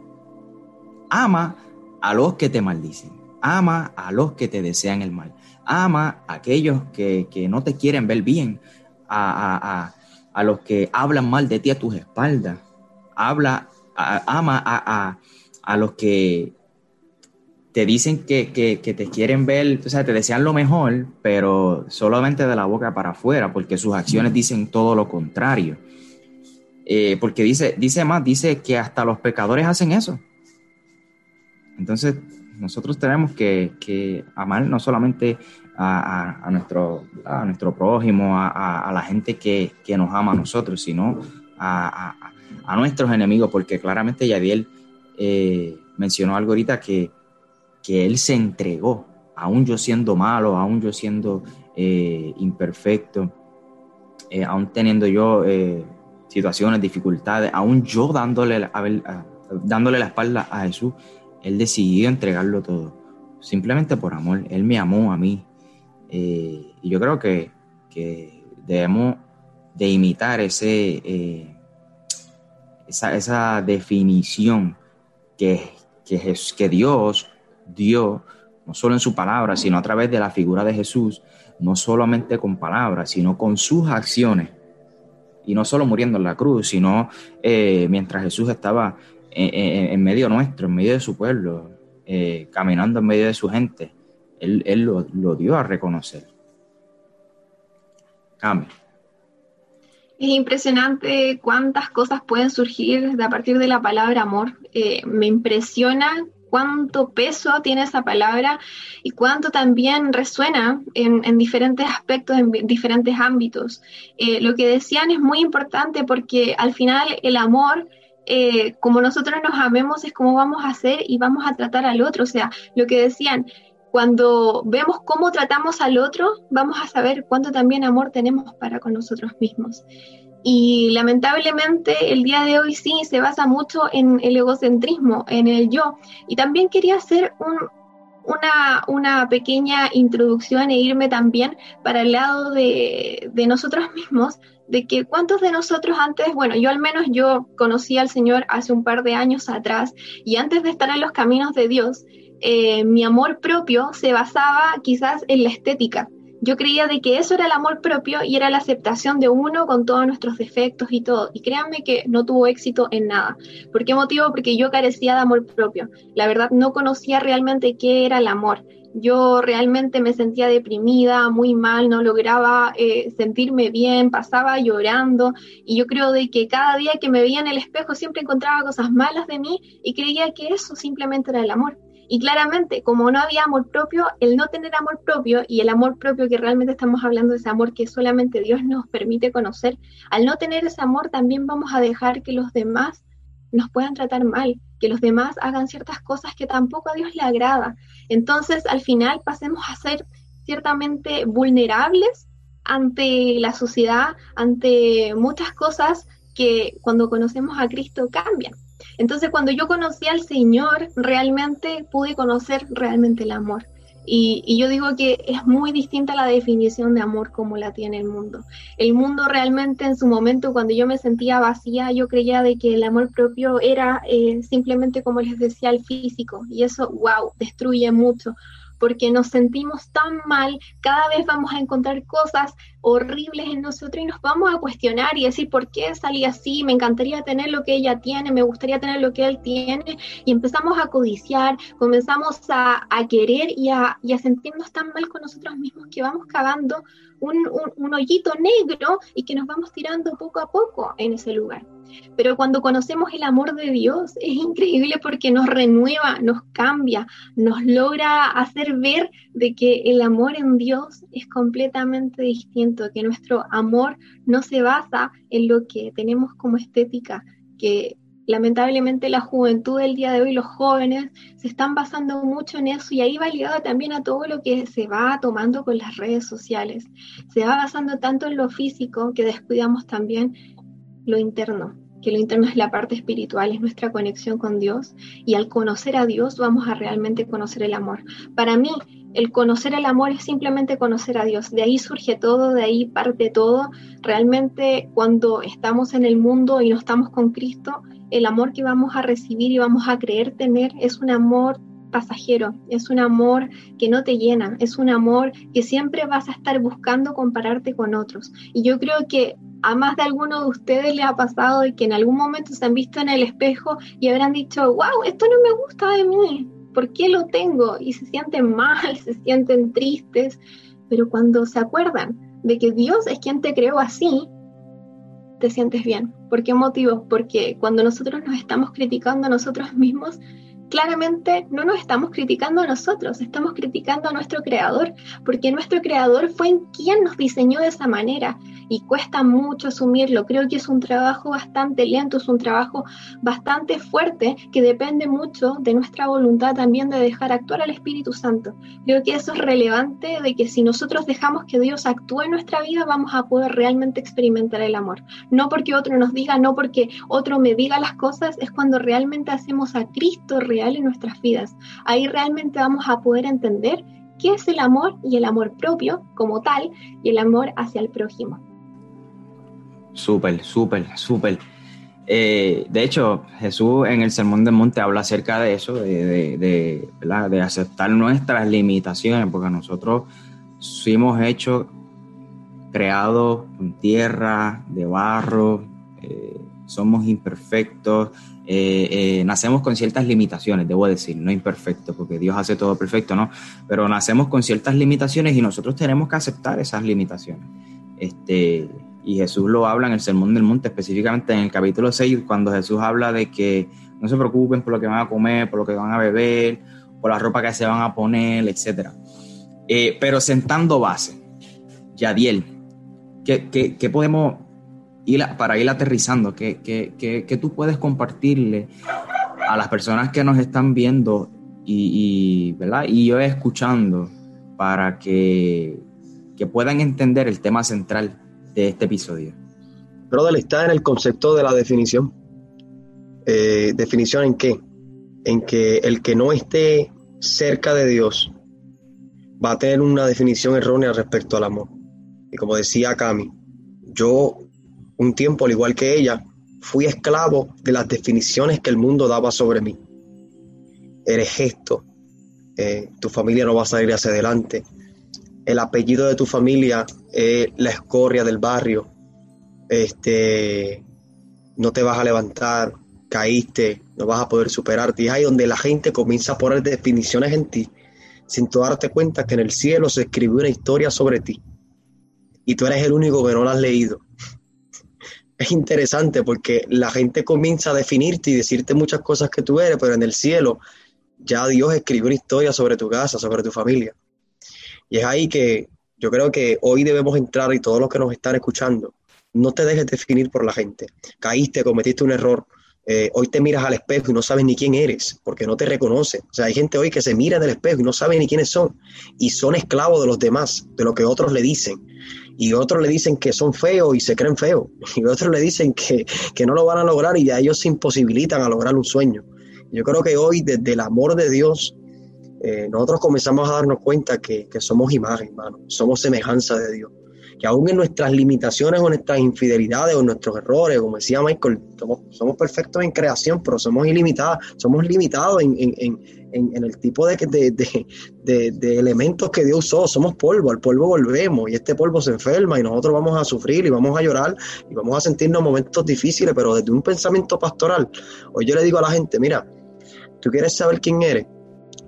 Ama a los que te maldicen. Ama a los que te desean el mal. Ama a aquellos que, no te quieren ver bien. A, los que hablan mal de ti a tus espaldas. Habla, ama a, los que te dicen que, te quieren ver, o sea, te desean lo mejor, pero solamente de la boca para afuera, porque sus acciones dicen todo lo contrario. Eh, porque dice, dice más, dice que hasta los pecadores hacen eso. Entonces, nosotros tenemos que, amar no solamente a, nuestro, a nuestro prójimo, a, la gente que, nos ama a nosotros, sino a, nuestros enemigos, porque claramente Yadiel eh, mencionó algo ahorita que, que él se entregó, aún yo siendo malo, aún yo siendo eh, imperfecto, eh, aún teniendo yo situaciones, dificultades, aún yo dándole, dándole la espalda a Jesús, él decidió entregarlo todo, simplemente por amor. Él me amó a mí. Eh, y yo creo que, debemos de imitar ese, eh, esa, definición que, que, que Dios dio, no solo en su palabra, sino a través de la figura de Jesús, no solamente con palabras, sino con sus acciones. Y no solo muriendo en la cruz, sino eh, mientras Jesús estaba en, medio nuestro, en medio de su pueblo, eh, caminando en medio de su gente. Él, lo, dio a reconocer. Cambio. Es impresionante cuántas cosas pueden surgir a partir de la palabra amor. Eh, me impresiona cuánto peso tiene esa palabra y cuánto también resuena en, diferentes aspectos, en diferentes ámbitos. Eh, lo que decían es muy importante porque al final el amor eh, como nosotros nos amemos es como vamos a hacer y vamos a tratar al otro. O sea, lo que decían, cuando vemos cómo tratamos al otro, vamos a saber cuánto también amor tenemos para con nosotros mismos. Y lamentablemente el día de hoy sí se basa mucho en el egocentrismo, en el yo. Y también quería hacer una, pequeña introducción e irme también para el lado de, de nosotros mismos, de que cuántos de nosotros antes, bueno, yo al menos yo conocí al Señor hace un par de años atrás y antes de estar en los caminos de Dios, eh, mi amor propio se basaba quizás en la estética. Yo creía de que eso era el amor propio y era la aceptación de uno con todos nuestros defectos y todo. Y créanme que no tuvo éxito en nada. ¿Por qué motivo? Porque yo carecía de amor propio. La verdad no conocía realmente qué era el amor. Yo realmente me sentía deprimida, muy mal, no lograba eh, sentirme bien, pasaba llorando y yo creo de que cada día que me veía en el espejo siempre encontraba cosas malas de mí y creía que eso simplemente era el amor. Y claramente, como no había amor propio, el no tener amor propio y el amor propio que realmente estamos hablando ese amor que solamente Dios nos permite conocer, al no tener ese amor también vamos a dejar que los demás nos puedan tratar mal, que los demás hagan ciertas cosas que tampoco a Dios le agrada. Entonces, al final pasemos a ser ciertamente vulnerables ante la sociedad, ante muchas cosas que cuando conocemos a Cristo cambian. Entonces, cuando yo conocí al Señor, realmente pude conocer realmente el amor. Y, yo digo que es muy distinta la definición de amor como la tiene el mundo. El mundo realmente en su momento, cuando yo me sentía vacía, yo creía de que el amor propio era eh, simplemente, como les decía, el físico. Y eso, wow, destruye mucho porque nos sentimos tan mal, cada vez vamos a encontrar cosas horribles en nosotros y nos vamos a cuestionar y decir, ¿por qué salí así? Me encantaría tener lo que ella tiene, me gustaría tener lo que él tiene, y empezamos a codiciar, comenzamos a, querer y a, a sentirnos tan mal con nosotros mismos que vamos cavando un, hoyito negro y que nos vamos tirando poco a poco en ese lugar. Pero cuando conocemos el amor de Dios es increíble porque nos renueva, nos cambia, nos logra hacer ver de que el amor en Dios es completamente distinto, que nuestro amor no se basa en lo que tenemos como estética, que lamentablemente la juventud del día de hoy, los jóvenes, se están basando mucho en eso y ahí va ligado también a todo lo que se va tomando con las redes sociales. Se va basando tanto en lo físico que descuidamos también lo interno, que lo interno es la parte espiritual, es nuestra conexión con Dios y al conocer a Dios vamos a realmente conocer el amor. Para mí, el conocer el amor es simplemente conocer a Dios. De ahí surge todo, de ahí parte todo. Realmente cuando estamos en el mundo y no estamos con Cristo, el amor que vamos a recibir y vamos a creer tener es un amor pasajero, es un amor que no te llena, es un amor que siempre vas a estar buscando compararte con otros. Y yo creo que a más de alguno de ustedes le ha pasado de que en algún momento se han visto en el espejo y habrán dicho, wow, esto no me gusta de mí, ¿por qué lo tengo? Y se sienten (laughs) mal, se sienten tristes, pero cuando se acuerdan de que Dios es quien te creó así, te sientes bien. ¿Por qué motivo? Porque cuando nosotros nos estamos criticando a nosotros mismos, claramente no nos estamos criticando a nosotros, estamos criticando a nuestro creador, porque nuestro creador fue en quien nos diseñó de esa manera y cuesta mucho asumirlo. Creo que es un trabajo bastante lento, es un trabajo bastante fuerte que depende mucho de nuestra voluntad también de dejar actuar al Espíritu Santo. Creo que eso es relevante de que si nosotros dejamos que Dios actúe en nuestra vida, vamos a poder realmente experimentar el amor. No porque otro nos diga, no porque otro me diga las cosas, es cuando realmente hacemos a Cristo real en nuestras vidas. Ahí realmente vamos a poder entender qué es el amor y el amor propio como tal y el amor hacia el prójimo. Súper, súper, súper. Eh, de hecho, Jesús en el Sermón del Monte habla acerca de eso, de, de, aceptar nuestras limitaciones, porque nosotros fuimos hechos, creados en tierra, de barro, eh, somos imperfectos, eh, nacemos con ciertas limitaciones, debo decir, no imperfectos, porque Dios hace todo perfecto, ¿no? Pero nacemos con ciertas limitaciones y nosotros tenemos que aceptar esas limitaciones. Este, y Jesús lo habla en el Sermón del Monte, específicamente en el capítulo 6, cuando Jesús habla de que no se preocupen por lo que van a comer, por lo que van a beber, por la ropa que se van a poner, etc. Eh, pero sentando base, Yadiel, ¿qué, qué, podemos ir para ir aterrizando? ¿Qué, ¿Qué, qué, tú puedes compartirle a las personas que nos están viendo y, ¿verdad? y yo escuchando para que, que puedan entender el tema central de este episodio. Brother, está en el concepto de la definición. Eh, ¿Definición en qué? En que el que no esté cerca de Dios va a tener una definición errónea respecto al amor. Y como decía Cami, yo un tiempo, al igual que ella, fui esclavo de las definiciones que el mundo daba sobre mí. Eres esto, eh, tu familia no va a salir hacia adelante, el apellido de tu familia es la escoria del barrio, este, no te vas a levantar, caíste, no vas a poder superarte. Y ahí donde la gente comienza a poner definiciones en ti, sin tú darte cuenta que en el cielo se escribió una historia sobre ti. Y tú eres el único que no la has leído. Es interesante porque la gente comienza a definirte y decirte muchas cosas que tú eres, pero en el cielo ya Dios escribió una historia sobre tu casa, sobre tu familia. Y es ahí que yo creo que hoy debemos entrar y todos los que nos están escuchando, no te dejes definir por la gente. Caíste, cometiste un error, eh, hoy te miras al espejo y no sabes ni quién eres, porque no te reconoce. O sea, hay gente hoy que se mira en el espejo y no sabe ni quiénes son, y son esclavos de los demás, de lo que otros le dicen. Y otros le dicen que son feos y se creen feos. (laughs) Y otros le dicen que, no lo van a lograr y ya ellos se imposibilitan a lograr un sueño. Yo creo que hoy, desde el amor de Dios, eh, nosotros comenzamos a darnos cuenta que, que somos imagen, hermano, somos semejanza de Dios que aún en nuestras limitaciones o nuestras infidelidades o nuestros errores, como decía Michael, somos, perfectos en creación, pero somos ilimitados, somos limitados en, el tipo de, de, elementos que Dios usó, somos polvo, al polvo volvemos y este polvo se enferma y nosotros vamos a sufrir y vamos a llorar y vamos a sentirnos momentos difíciles, pero desde un pensamiento pastoral, hoy yo le digo a la gente, mira, tú quieres saber quién eres,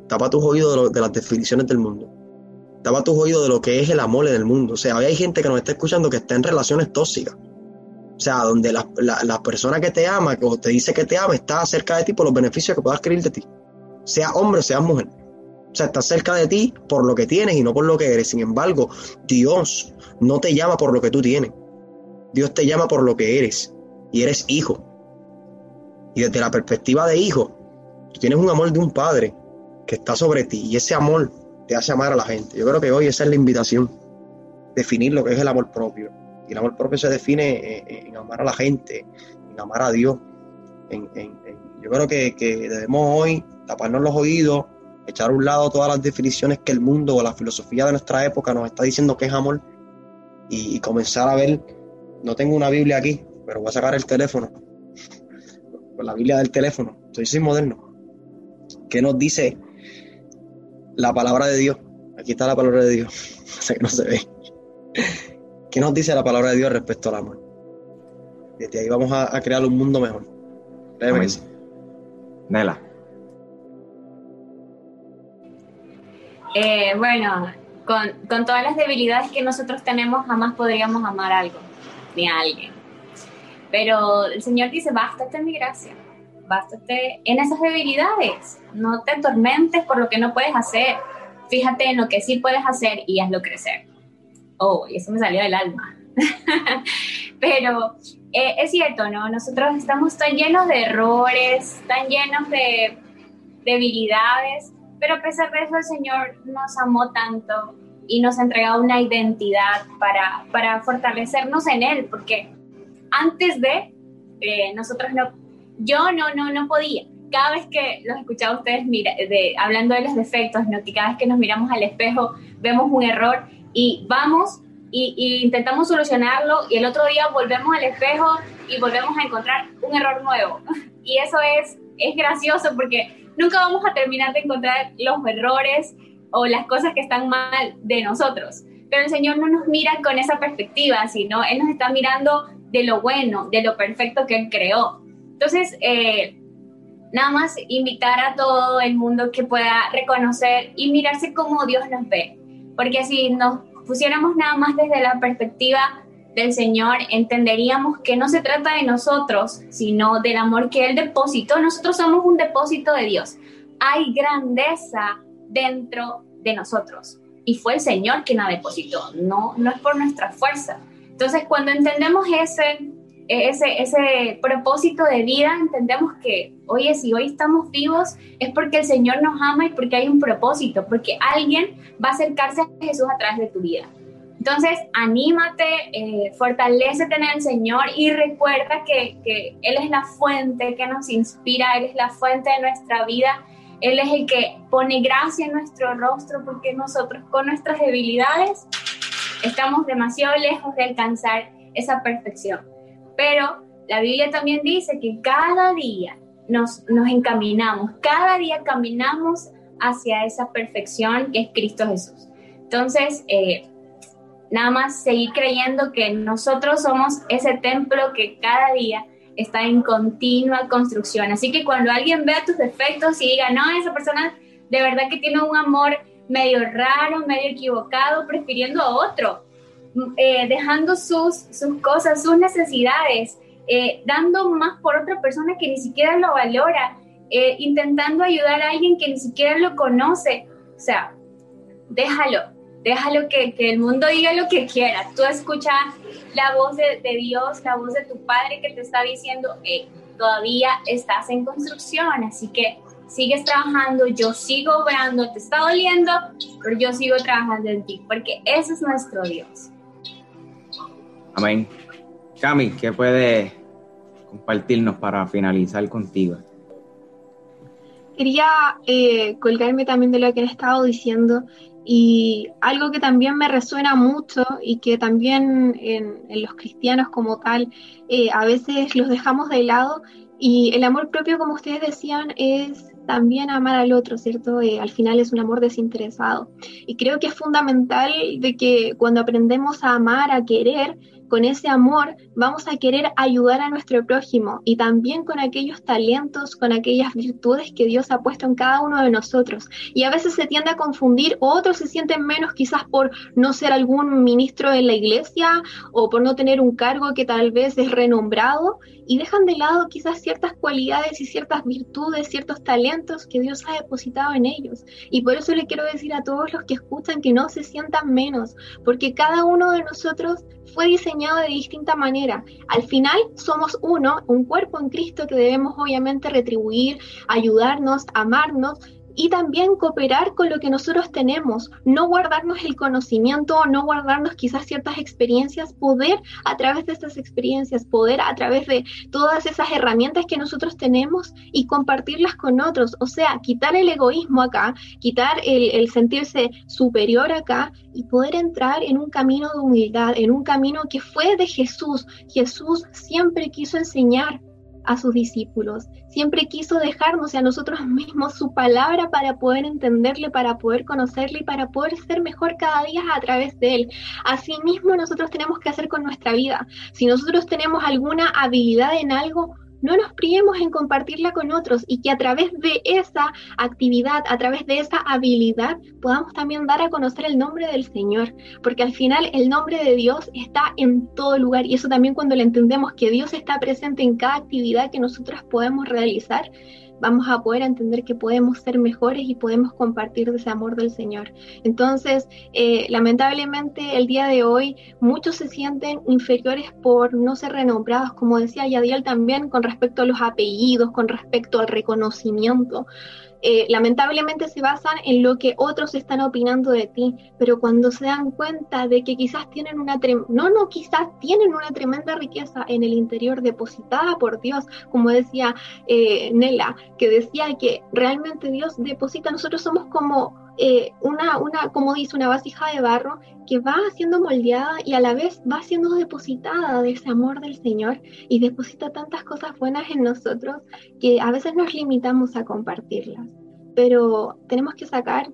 tapa tus oídos de las definiciones del mundo Tapa tus oídos de lo que es el amor en el mundo. O sea, hay gente que nos está escuchando que está en relaciones tóxicas. O sea, donde la, persona que te ama, que te dice que te ama, está cerca de ti por los beneficios que pueda adquirir de ti. Sea hombre o sea mujer. O sea, está cerca de ti por lo que tienes y no por lo que eres. Sin embargo, Dios no te llama por lo que tú tienes. Dios te llama por lo que eres. Y eres hijo. Y desde la perspectiva de hijo, tú tienes un amor de un padre que está sobre ti. Y ese amor te hace amar a la gente. Yo creo que hoy esa es la invitación, definir lo que es el amor propio. Y el amor propio se define en, amar a la gente, en amar a Dios. yo creo que, debemos hoy taparnos los oídos, echar a un lado todas las definiciones que el mundo o la filosofía de nuestra época nos está diciendo que es amor y, comenzar a ver, no tengo una Biblia aquí, pero voy a sacar el teléfono, (laughs) la Biblia del teléfono, soy sin moderno, que nos dice la palabra de Dios. Aquí está la palabra de Dios. (laughs) sé que no se ve. ¿Qué nos dice la palabra de Dios respecto al amor? Desde ahí vamos a, crear un mundo mejor. Nela. Eh, bueno, con, con, todas las debilidades que nosotros tenemos, jamás podríamos amar algo ni a alguien. Pero el Señor dice, bástate en mi gracia bástate en esas debilidades, no te atormentes por lo que no puedes hacer, fíjate en lo que sí puedes hacer y hazlo crecer. Oh, y eso me salió del alma. (laughs) Pero eh, es cierto, ¿no? Nosotros estamos tan llenos de errores, tan llenos de debilidades, pero a pesar de eso el Señor nos amó tanto y nos ha entregado una identidad para, para fortalecernos en Él, porque antes de, eh, nosotros no yo no, no, no podía. Cada vez que los escuchaba a ustedes mira, de, hablando de los defectos, ¿no? que cada vez que nos miramos al espejo vemos un error y vamos y, intentamos solucionarlo y el otro día volvemos al espejo y volvemos a encontrar un error nuevo. (laughs) Y eso es, es gracioso porque nunca vamos a terminar de encontrar los errores o las cosas que están mal de nosotros. Pero el Señor no nos mira con esa perspectiva, sino Él nos está mirando de lo bueno, de lo perfecto que Él creó. Entonces, eh, nada más invitar a todo el mundo que pueda reconocer y mirarse como Dios nos ve, porque si nos pusiéramos nada más desde la perspectiva del Señor, entenderíamos que no se trata de nosotros, sino del amor que Él depositó. Nosotros somos un depósito de Dios. Hay grandeza dentro de nosotros. Y fue el Señor quien la depositó, no, no es por nuestra fuerza. Entonces, cuando entendemos ese, ese, ese propósito de vida, entendemos que, oye, si hoy estamos vivos es porque el Señor nos ama y porque hay un propósito, porque alguien va a acercarse a Jesús a través de tu vida. Entonces, anímate, eh, fortalecete en el Señor y recuerda que, que Él es la fuente que nos inspira, Él es la fuente de nuestra vida, Él es el que pone gracia en nuestro rostro porque nosotros con nuestras debilidades estamos demasiado lejos de alcanzar esa perfección. Pero la Biblia también dice que cada día nos, nos encaminamos, cada día caminamos hacia esa perfección que es Cristo Jesús. Entonces, eh, nada más seguir creyendo que nosotros somos ese templo que cada día está en continua construcción. Así que cuando alguien vea tus defectos y diga, no, esa persona de verdad que tiene un amor medio raro, medio equivocado, prefiriendo a otro, eh, dejando sus, sus cosas, sus necesidades, eh, dando más por otra persona que ni siquiera lo valora, eh, intentando ayudar a alguien que ni siquiera lo conoce. O sea, déjalo, déjalo que, que, el mundo diga lo que quiera. Tú escuchas la voz de, Dios, la voz de tu Padre que te está diciendo, todavía estás en construcción, así que sigues trabajando, yo sigo obrando, te está doliendo, pero yo sigo trabajando en ti, porque ese es nuestro Dios. Amén. Cami, ¿qué puede compartirnos para finalizar contigo? Quería eh, colgarme también de lo que han estado diciendo y algo que también me resuena mucho y que también en, los cristianos como tal eh, a veces los dejamos de lado y el amor propio, como ustedes decían, es también amar al otro, ¿cierto? Eh, al final es un amor desinteresado. Y creo que es fundamental de que cuando aprendemos a amar, a querer, con ese amor vamos a querer ayudar a nuestro prójimo y también con aquellos talentos, con aquellas virtudes que Dios ha puesto en cada uno de nosotros. Y a veces se tiende a confundir, otros se sienten menos quizás por no ser algún ministro en la iglesia o por no tener un cargo que tal vez es renombrado y dejan de lado quizás ciertas cualidades y ciertas virtudes, ciertos talentos que Dios ha depositado en ellos. Y por eso le quiero decir a todos los que escuchan que no se sientan menos, porque cada uno de nosotros fue diseñado de distinta manera. Al final somos uno, un cuerpo en Cristo que debemos obviamente retribuir, ayudarnos, amarnos, y también cooperar con lo que nosotros tenemos, no guardarnos el conocimiento, no guardarnos quizás ciertas experiencias, poder a través de estas experiencias, poder a través de todas esas herramientas que nosotros tenemos y compartirlas con otros, o sea, quitar el egoísmo acá, quitar el, el sentirse superior acá y poder entrar en un camino de humildad, en un camino que fue de Jesús. Jesús siempre quiso enseñar a sus discípulos. Siempre quiso dejarnos a nosotros (laughs) mismos su palabra para poder entenderle, para poder conocerle y para poder ser mejor cada día a través de él. Asimismo, nosotros tenemos que hacer con nuestra vida. Si nosotros tenemos alguna habilidad en algo, no nos priemos en compartirla con otros y que a través de esa actividad, a través de esa habilidad, podamos también dar a conocer el nombre del Señor, porque al final el nombre de Dios está en todo lugar y eso también cuando le entendemos que Dios está presente en cada actividad que nosotros podemos realizar, vamos a poder entender que podemos ser mejores y podemos compartir ese amor del Señor. Entonces, eh, lamentablemente el día de hoy muchos se sienten inferiores por no ser renombrados, como decía Yadiel también, con respecto a los apellidos, con respecto al reconocimiento. Eh, lamentablemente se basan en lo que otros están opinando de ti, pero cuando se dan cuenta de que quizás tienen una, no, no, quizás tienen una tremenda riqueza en el interior depositada por Dios, como decía eh, Nela, que decía que realmente Dios deposita, nosotros somos como eh, una, una, como dice, una vasija de barro que va siendo moldeada y a la vez va siendo depositada de ese amor del Señor y deposita tantas cosas buenas en nosotros que a veces nos limitamos a compartirlas. Pero tenemos que sacar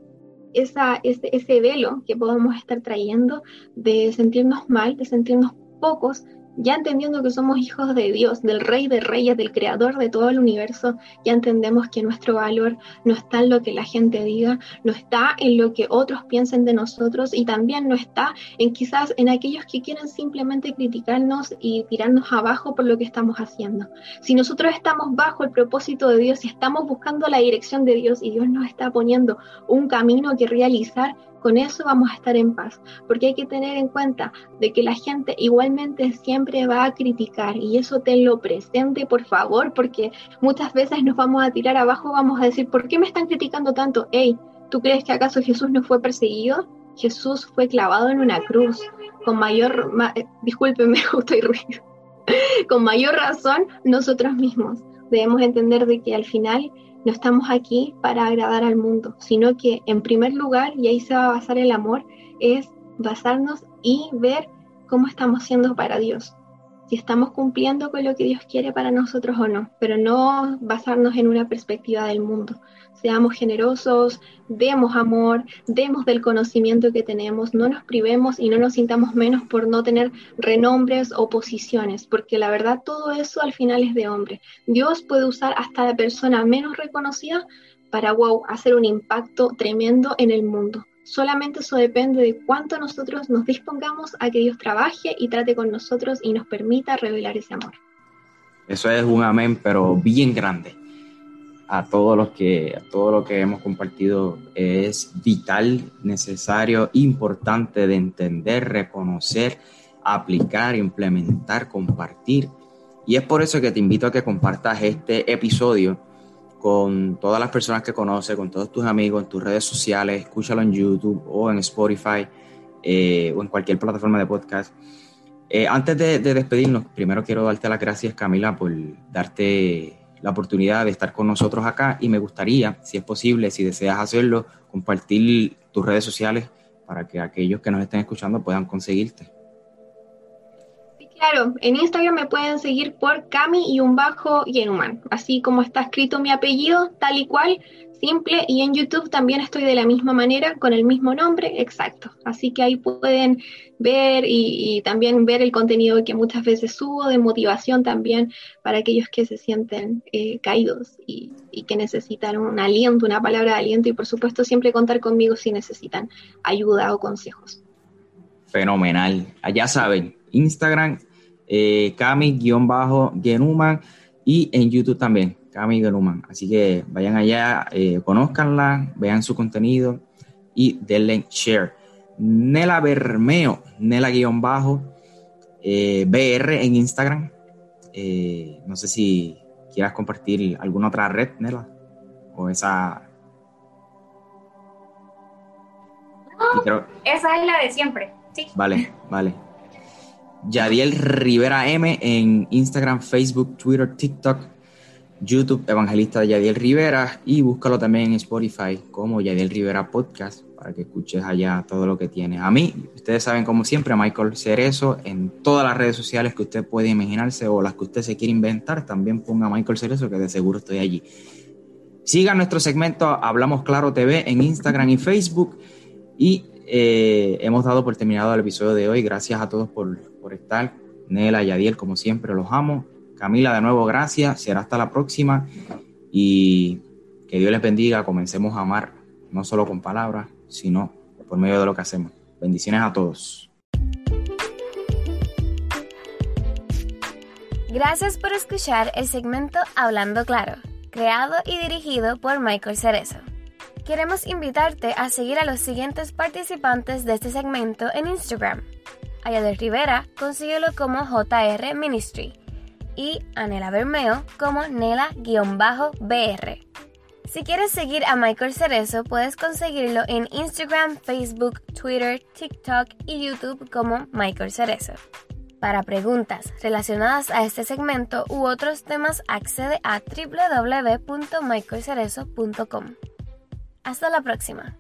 esa, ese, ese velo que podemos estar trayendo de sentirnos mal, de sentirnos pocos, ya entendiendo que somos hijos de Dios, del Rey de Reyes, del Creador de todo el universo, ya entendemos que nuestro valor no está en lo que la gente diga, no está en lo que otros piensen de nosotros y también no está en quizás en aquellos que quieren simplemente criticarnos y tirarnos abajo por lo que estamos haciendo. Si nosotros estamos bajo el propósito de Dios y estamos buscando la dirección de Dios y Dios nos está poniendo un camino que realizar, con eso vamos a estar en paz, porque hay que tener en cuenta de que la gente igualmente siempre va a criticar y eso tenlo presente, por favor, porque muchas veces nos vamos a tirar abajo, vamos a decir, ¿por qué me están criticando tanto? Hey, ¿tú crees que acaso Jesús no fue perseguido? Jesús fue clavado en una cruz, con mayor, ma eh, discúlpeme, (laughs) justo y ruido, con mayor razón nosotros mismos debemos entender de que al final no estamos aquí para agradar al mundo, sino que en primer lugar, y ahí se va a basar el amor, es basarnos y ver cómo estamos siendo para Dios, si estamos cumpliendo con lo que Dios quiere para nosotros o no, pero no basarnos en una perspectiva del mundo, seamos generosos, demos amor, demos del conocimiento que tenemos, no nos privemos y no nos sintamos menos por no tener renombres o posiciones, porque la verdad todo eso al final es de hombre. Dios puede usar hasta la persona menos reconocida para, wow, hacer un impacto tremendo en el mundo. Solamente eso depende de cuánto nosotros nos dispongamos a que Dios trabaje y trate con nosotros y nos permita revelar ese amor. Eso es un amén, pero bien grande a todos los que, todo lo que hemos compartido es vital, necesario, importante de entender, reconocer, aplicar, implementar, compartir. Y es por eso que te invito a que compartas este episodio con todas las personas que conoces, con todos tus amigos, en tus redes sociales, escúchalo en YouTube o en Spotify eh, o en cualquier plataforma de podcast. Eh, antes de, de despedirnos, primero quiero darte las gracias, Camila, por darte la oportunidad de estar con nosotros acá y me gustaría, si es posible, si deseas hacerlo, compartir tus redes sociales para que aquellos que nos estén escuchando puedan conseguirte. Sí, claro, en Instagram me pueden seguir por Cami y un bajo así como está escrito mi apellido, tal y cual, simple y en YouTube también estoy de la misma manera, con el mismo nombre, exacto. Así que ahí pueden ver y, también ver el contenido que muchas veces subo de motivación también para aquellos que se sienten eh, caídos y, que necesitan un aliento, una palabra de aliento y por supuesto siempre contar conmigo si necesitan ayuda o consejos. Fenomenal. Allá saben, Instagram, eh, Cami-Genuman y en YouTube también. Cami Genuman. Así que vayan allá, eh, conózcanla, vean su contenido y denle share. Nela Bermeo, Nela-bajo, eh, BR en Instagram. Eh, no sé si quieras compartir alguna otra red, Nela, o esa. esa es la de siempre, sí. Vale, vale. Yadiel Rivera M en Instagram, Facebook, Twitter, TikTok, YouTube Evangelista Yadiel Rivera y búscalo también en Spotify como Yadiel Rivera Podcast para que escuches allá todo lo que tiene. A mí, ustedes saben como siempre, Michael Cerezo en todas las redes sociales que usted puede imaginarse o las que usted se quiere inventar, también ponga Michael Cerezo que de seguro estoy allí. Siga nuestro segmento Hablamos Claro TV en Instagram y Facebook y eh, hemos dado por terminado el episodio de hoy. Gracias a todos por, por estar. Nela, Yadiel, como siempre, los amo Camila, de nuevo, gracias. Será hasta la próxima. Y que Dios les bendiga. Comencemos a amar, no solo con palabras, sino por medio de lo que hacemos. Bendiciones a todos. Gracias por escuchar el segmento Hablando Claro, creado y dirigido por Michael Cerezo. Queremos invitarte a seguir a los siguientes participantes de este segmento en Instagram. Ayadel Rivera, consíguelo como JR Ministry y Anela Bermeo como Nela-BR. Si quieres seguir a Michael Cerezo, puedes conseguirlo en Instagram, Facebook, Twitter, TikTok y YouTube como Michael Cerezo. Para preguntas relacionadas a este segmento u otros temas, accede a www.michaelcerezo.com. Hasta la próxima.